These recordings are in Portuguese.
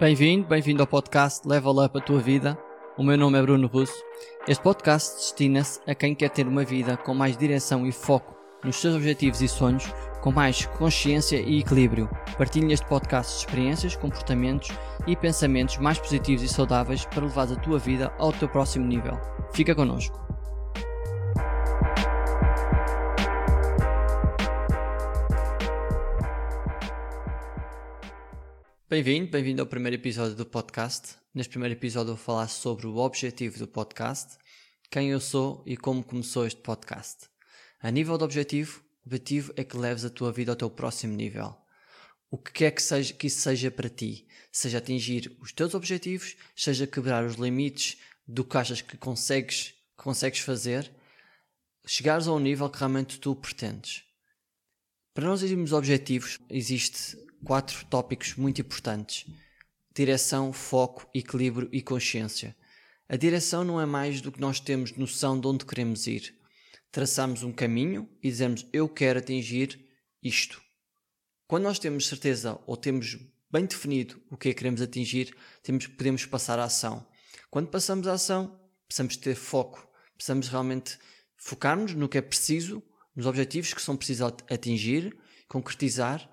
Bem-vindo, bem-vindo ao podcast Level Up a Tua Vida. O meu nome é Bruno Russo. Este podcast destina-se a quem quer ter uma vida com mais direção e foco nos seus objetivos e sonhos, com mais consciência e equilíbrio. Partilhe neste podcast experiências, comportamentos e pensamentos mais positivos e saudáveis para levar a tua vida ao teu próximo nível. Fica connosco. Bem-vindo, bem-vindo ao primeiro episódio do podcast. Neste primeiro episódio vou falar sobre o objetivo do podcast, quem eu sou e como começou este podcast. A nível de objetivo, o objetivo é que leves a tua vida ao teu próximo nível. O que quer que, seja, que isso seja para ti, seja atingir os teus objetivos, seja quebrar os limites do que achas que consegues, que consegues fazer, chegares a um nível que realmente tu pretendes. Para nós irmos objetivos, existe quatro tópicos muito importantes: direção, foco, equilíbrio e consciência. A direção não é mais do que nós temos noção de onde queremos ir. Traçamos um caminho e dizemos eu quero atingir isto. Quando nós temos certeza ou temos bem definido o que é que queremos atingir, temos, podemos passar à ação. Quando passamos à ação, precisamos ter foco, precisamos realmente focar-nos no que é preciso, nos objetivos que são precisos atingir, concretizar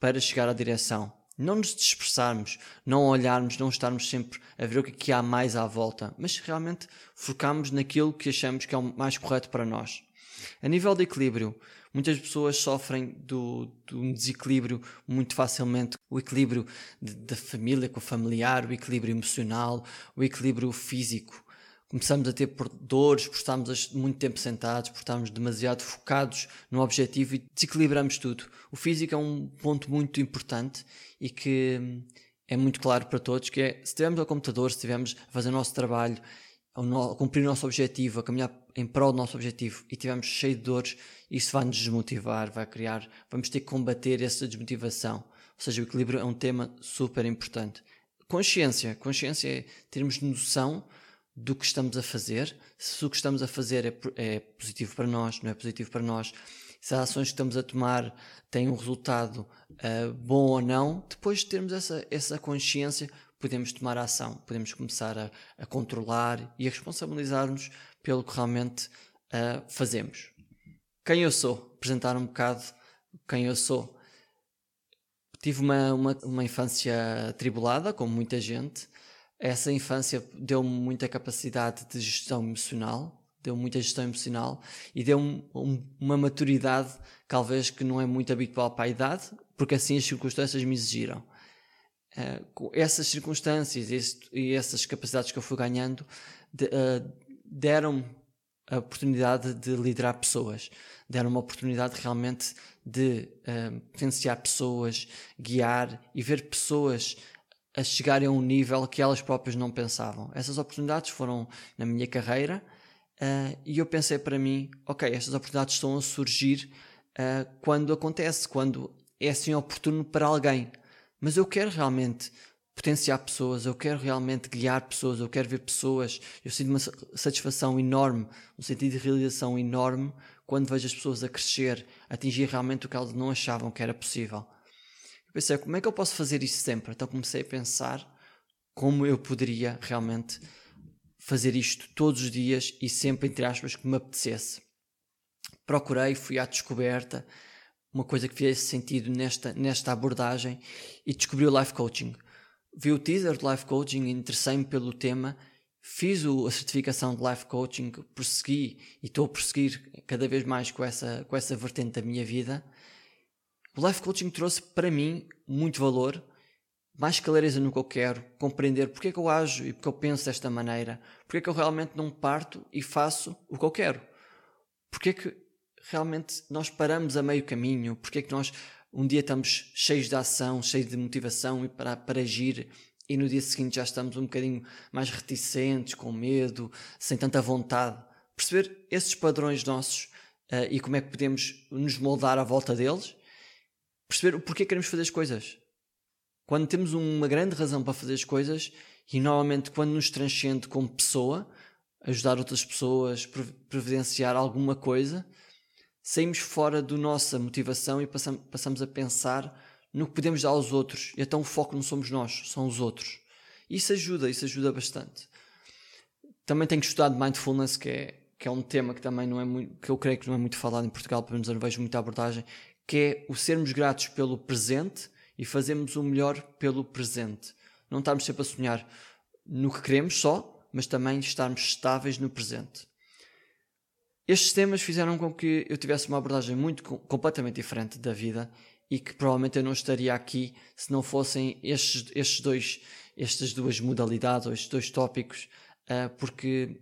para chegar à direção. Não nos dispersarmos, não olharmos, não estarmos sempre a ver o que, é que há mais à volta, mas realmente focarmos naquilo que achamos que é o mais correto para nós. A nível de equilíbrio, muitas pessoas sofrem do, de um desequilíbrio muito facilmente. O equilíbrio da família com o familiar, o equilíbrio emocional, o equilíbrio físico começamos a ter dores por estarmos muito tempo sentados, por estarmos demasiado focados no objetivo e desequilibramos tudo. O físico é um ponto muito importante e que hum, é muito claro para todos que é, se estivermos ao computador, se estivermos a fazer o nosso trabalho, a cumprir o nosso objetivo, a caminhar em prol do nosso objetivo e estivermos cheio de dores, isso vai nos desmotivar, vai criar, vamos ter que combater essa desmotivação. Ou seja, o equilíbrio é um tema super importante. Consciência. Consciência é termos noção do que estamos a fazer, se o que estamos a fazer é, é positivo para nós, não é positivo para nós, se as ações que estamos a tomar têm um resultado uh, bom ou não, depois de termos essa, essa consciência, podemos tomar ação, podemos começar a, a controlar e a responsabilizar-nos pelo que realmente uh, fazemos. Quem eu sou? Apresentar um bocado quem eu sou. Tive uma, uma, uma infância atribulada, como muita gente, essa infância deu-me muita capacidade de gestão emocional, deu muita gestão emocional e deu-me um, uma maturidade, talvez que não é muito habitual para a idade, porque assim as circunstâncias me exigiram. Uh, essas circunstâncias esse, e essas capacidades que eu fui ganhando de, uh, deram-me a oportunidade de liderar pessoas, deram-me a oportunidade realmente de uh, potenciar pessoas, guiar e ver pessoas a chegarem a um nível que elas próprias não pensavam. Essas oportunidades foram na minha carreira uh, e eu pensei para mim, ok, estas oportunidades estão a surgir uh, quando acontece, quando é assim oportuno para alguém. Mas eu quero realmente potenciar pessoas, eu quero realmente guiar pessoas, eu quero ver pessoas. Eu sinto uma satisfação enorme, um sentido de realização enorme quando vejo as pessoas a crescer, a atingir realmente o que elas não achavam que era possível. Eu pensei, como é que eu posso fazer isso sempre? Então comecei a pensar como eu poderia realmente fazer isto todos os dias e sempre, entre aspas, que me apetecesse. Procurei, fui à descoberta, uma coisa que fizesse sentido nesta, nesta abordagem e descobri o life coaching. Vi o teaser do life coaching, interessei-me pelo tema, fiz o, a certificação de life coaching, prossegui e estou a prosseguir cada vez mais com essa, com essa vertente da minha vida o life coaching trouxe para mim muito valor, mais clareza no que eu quero, compreender porque é que eu ajo e porque eu penso desta maneira, porque é que eu realmente não parto e faço o que eu quero, porque é que realmente nós paramos a meio caminho, porque é que nós um dia estamos cheios de ação, cheios de motivação para, para agir e no dia seguinte já estamos um bocadinho mais reticentes, com medo, sem tanta vontade. Perceber esses padrões nossos uh, e como é que podemos nos moldar à volta deles perceber o porquê queremos fazer as coisas. Quando temos uma grande razão para fazer as coisas, e normalmente quando nos transcende como pessoa, ajudar outras pessoas, providenciar alguma coisa, saímos fora da nossa motivação e passamos a pensar no que podemos dar aos outros. E então o foco não somos nós, são os outros. Isso ajuda, isso ajuda bastante. Também tenho estudado mindfulness, que é, que é um tema que também não é muito, que eu creio que não é muito falado em Portugal, pelo menos eu não vejo muita abordagem, que é o sermos gratos pelo presente e fazermos o melhor pelo presente. Não estarmos sempre a sonhar no que queremos só, mas também estarmos estáveis no presente. Estes temas fizeram com que eu tivesse uma abordagem muito completamente diferente da vida e que provavelmente eu não estaria aqui se não fossem estes, estes dois, estas duas modalidades ou estes dois tópicos, uh, porque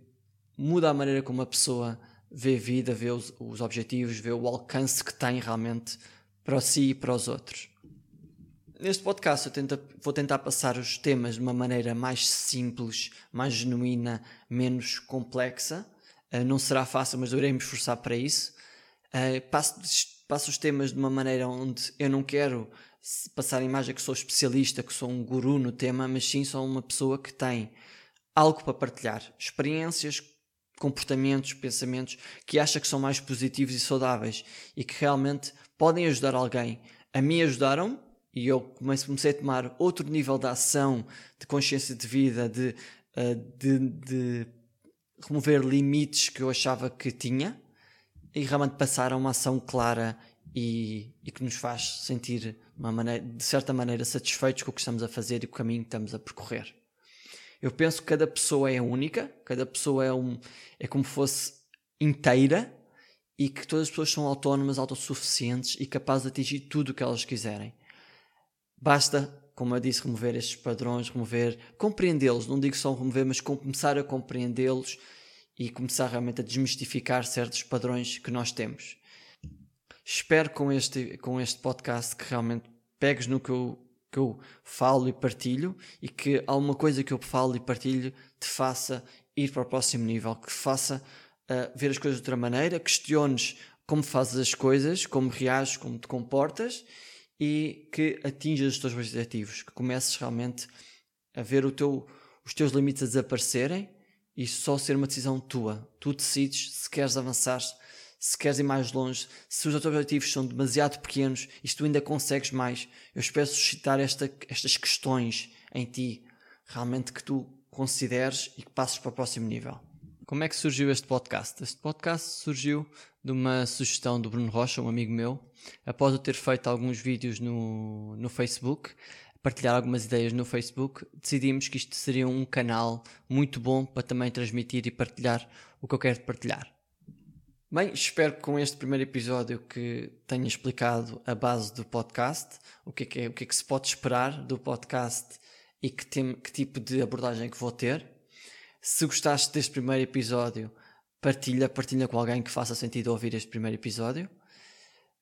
muda a maneira como a pessoa a vida, vê os, os objetivos, vê o alcance que tem realmente para si e para os outros. Neste podcast eu tento, vou tentar passar os temas de uma maneira mais simples, mais genuína, menos complexa. Uh, não será fácil, mas eu irei me esforçar para isso. Uh, passo, passo os temas de uma maneira onde eu não quero passar a imagem que sou especialista, que sou um guru no tema, mas sim sou uma pessoa que tem algo para partilhar, experiências, comportamentos, pensamentos que acha que são mais positivos e saudáveis e que realmente podem ajudar alguém. A mim ajudaram e eu comecei a tomar outro nível de ação, de consciência de vida, de, eh, de, de remover limites que eu achava que tinha e realmente passar a uma ação clara e, e que nos faz sentir maneira, de certa maneira satisfeitos com o que estamos a fazer e com o caminho que estamos a percorrer. Eu penso que cada pessoa é única, cada pessoa é, um, é como fosse inteira e que todas as pessoas são autónomas, autossuficientes e capazes de atingir tudo o que elas quiserem. Basta, como eu disse, remover estes padrões, remover, compreendê-los, não digo só remover, mas começar a compreendê-los e começar realmente a desmistificar certos padrões que nós temos. Espero com este, com este podcast que realmente pegues no que eu que eu falo e partilho e que alguma coisa que eu falo e partilho te faça ir para o próximo nível, que faça uh, ver as coisas de outra maneira, questiones como fazes as coisas, como reages, como te comportas e que atinjas os teus objetivos, que comeces realmente a ver teu, os teus limites a desaparecerem e só ser uma decisão tua. Tu decides se queres avançar se queres ir mais longe, se os teus objetivos são demasiado pequenos e se tu ainda consegues mais, eu espero suscitar esta, estas questões em ti, realmente que tu consideres e que passes para o próximo nível. Como é que surgiu este podcast? Este podcast surgiu de uma sugestão do Bruno Rocha, um amigo meu, após eu ter feito alguns vídeos no, no Facebook, partilhar algumas ideias no Facebook, decidimos que isto seria um canal muito bom para também transmitir e partilhar o que eu quero partilhar. Bem, espero que com este primeiro episódio que tenha explicado a base do podcast, o que é que, é, o que, é que se pode esperar do podcast e que, tem, que tipo de abordagem que vou ter. Se gostaste deste primeiro episódio, partilha, partilha com alguém que faça sentido ouvir este primeiro episódio.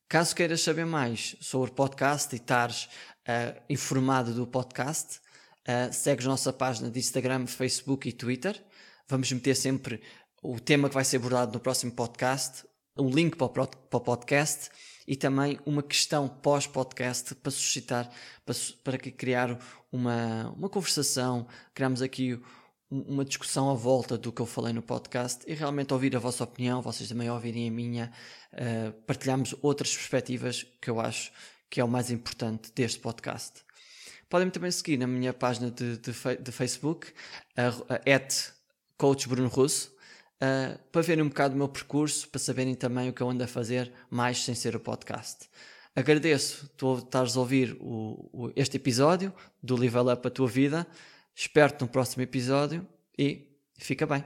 Caso queiras saber mais sobre o podcast e estares uh, informado do podcast, uh, segues a nossa página de Instagram, Facebook e Twitter. Vamos meter sempre o tema que vai ser abordado no próximo podcast, um link para o, o podcast e também uma questão pós-podcast para suscitar, para, criar uma, uma conversação, criarmos aqui uma discussão à volta do que eu falei no podcast e realmente ouvir a vossa opinião, vocês também ouvirem a minha, uh, partilhamos outras perspectivas que eu acho que é o mais importante deste podcast. Podem-me também seguir na minha página de, de, de Facebook, uh, Coach Bruno Russo, uh, para verem um bocado o meu percurso, para saberem também o que eu ando a fazer mais sem ser o podcast. Agradeço tu estares a ouvir o, o, este episódio do Level Up a tua vida. Espero-te no próximo episódio e fica bem.